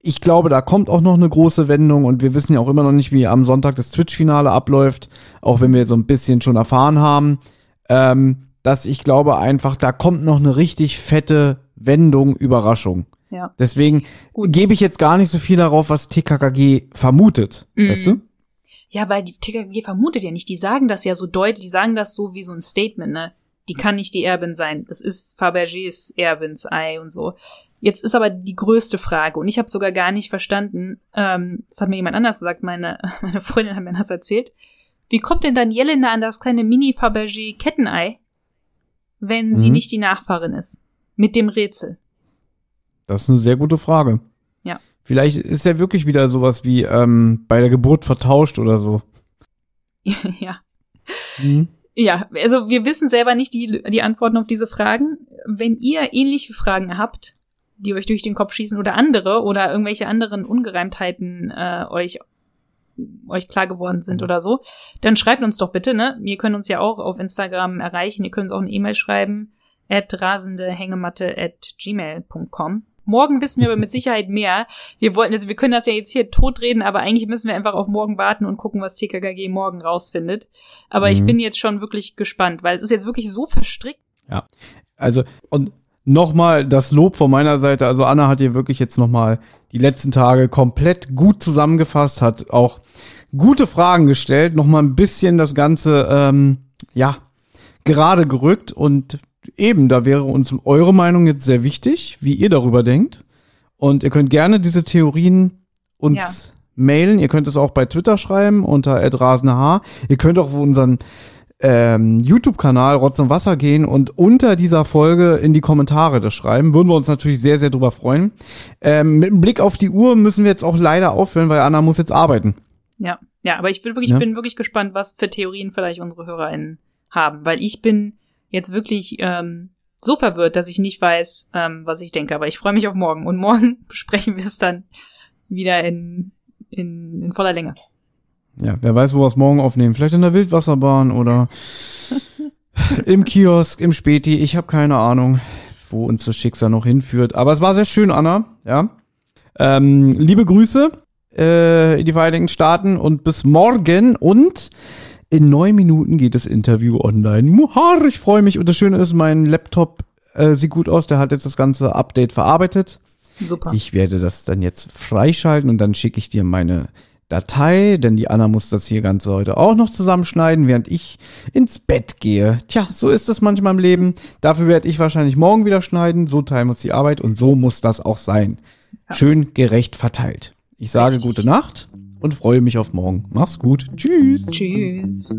ich glaube, da kommt auch noch eine große Wendung und wir wissen ja auch immer noch nicht, wie am Sonntag das Twitch-Finale abläuft, auch wenn wir so ein bisschen schon erfahren haben, ähm, dass ich glaube einfach, da kommt noch eine richtig fette Wendung, Überraschung. Ja. Deswegen gebe ich jetzt gar nicht so viel darauf, was TKKG vermutet, Mhm. weißt du? Ja, weil die TKG vermutet ja nicht. Die sagen das ja so deutlich, die sagen das so wie so ein Statement, ne? Die kann nicht die Erbin sein. Es ist Fabergés Erbins Ei und so. Jetzt ist aber die größte Frage, und ich habe sogar gar nicht verstanden, ähm, das hat mir jemand anders gesagt, meine, meine Freundin hat mir das erzählt. Wie kommt denn dann Jelena an das kleine Mini-Fabergé-Kettenei, wenn sie Mhm. nicht die Nachfahrin ist? Mit dem Rätsel. Das ist eine sehr gute Frage. Ja. Vielleicht ist ja wirklich wieder sowas wie ähm, bei der Geburt vertauscht oder so. ja. Ja, also wir wissen selber nicht die, die Antworten auf diese Fragen. Wenn ihr ähnliche Fragen habt, die euch durch den Kopf schießen oder andere oder irgendwelche anderen Ungereimtheiten äh, euch euch klar geworden sind oder so, dann schreibt uns doch bitte, ne? Ihr könnt uns ja auch auf Instagram erreichen, ihr könnt uns auch eine E-Mail schreiben, at rasendehängematte at gmail.com. Morgen wissen wir aber mit Sicherheit mehr. Wir wollten, also wir können das ja jetzt hier totreden, aber eigentlich müssen wir einfach auf morgen warten und gucken, was TKKG morgen rausfindet. Aber ich Mhm. bin jetzt schon wirklich gespannt, weil es ist jetzt wirklich so verstrickt. Ja. Also, und nochmal das Lob von meiner Seite. Also, Anna hat hier wirklich jetzt nochmal die letzten Tage komplett gut zusammengefasst, hat auch gute Fragen gestellt, nochmal ein bisschen das Ganze, ähm, ja, gerade gerückt und eben, da wäre uns eure Meinung jetzt sehr wichtig, wie ihr darüber denkt. Und ihr könnt gerne diese Theorien uns mailen. Ihr könnt es auch bei Twitter schreiben unter @rasenhaar. Ihr könnt auch auf unseren ähm, YouTube-Kanal Rotz und Wasser gehen und unter dieser Folge in die Kommentare das schreiben. Würden wir uns natürlich sehr, sehr drüber freuen. Ähm, mit einem Blick auf die Uhr müssen wir jetzt auch leider aufhören, weil Anna muss jetzt arbeiten. Ja, ja, aber ich bin wirklich, Ja. bin wirklich gespannt, was für Theorien vielleicht unsere HörerInnen haben, weil ich bin jetzt wirklich ähm, so verwirrt, dass ich nicht weiß, ähm, was ich denke. Aber ich freue mich auf morgen und morgen besprechen wir es dann wieder in, in, in voller Länge. Ja, wer weiß, wo wir es morgen aufnehmen. Vielleicht in der Wildwasserbahn oder im Kiosk, im Späti. Ich habe keine Ahnung, wo uns das Schicksal noch hinführt. Aber es war sehr schön, Anna. Ja. Ähm, liebe Grüße äh, in die Vereinigten Staaten und bis morgen. Und in neun Minuten geht das Interview online. Muhar, ich freue mich. Und das Schöne ist, mein Laptop äh, sieht gut aus. Der hat jetzt das ganze Update verarbeitet. Super. Ich werde das dann jetzt freischalten und dann schicke ich dir meine Datei, denn die Anna muss das hier Ganze heute auch noch zusammenschneiden, während ich ins Bett gehe. Tja, so ist es manchmal im Leben. Dafür werde ich wahrscheinlich morgen wieder schneiden. So teilen wir uns die Arbeit und so muss das auch sein. Schön gerecht verteilt. Ich sage Richtig. gute Nacht und freue mich auf morgen. Mach's gut. Tschüss. Tschüss.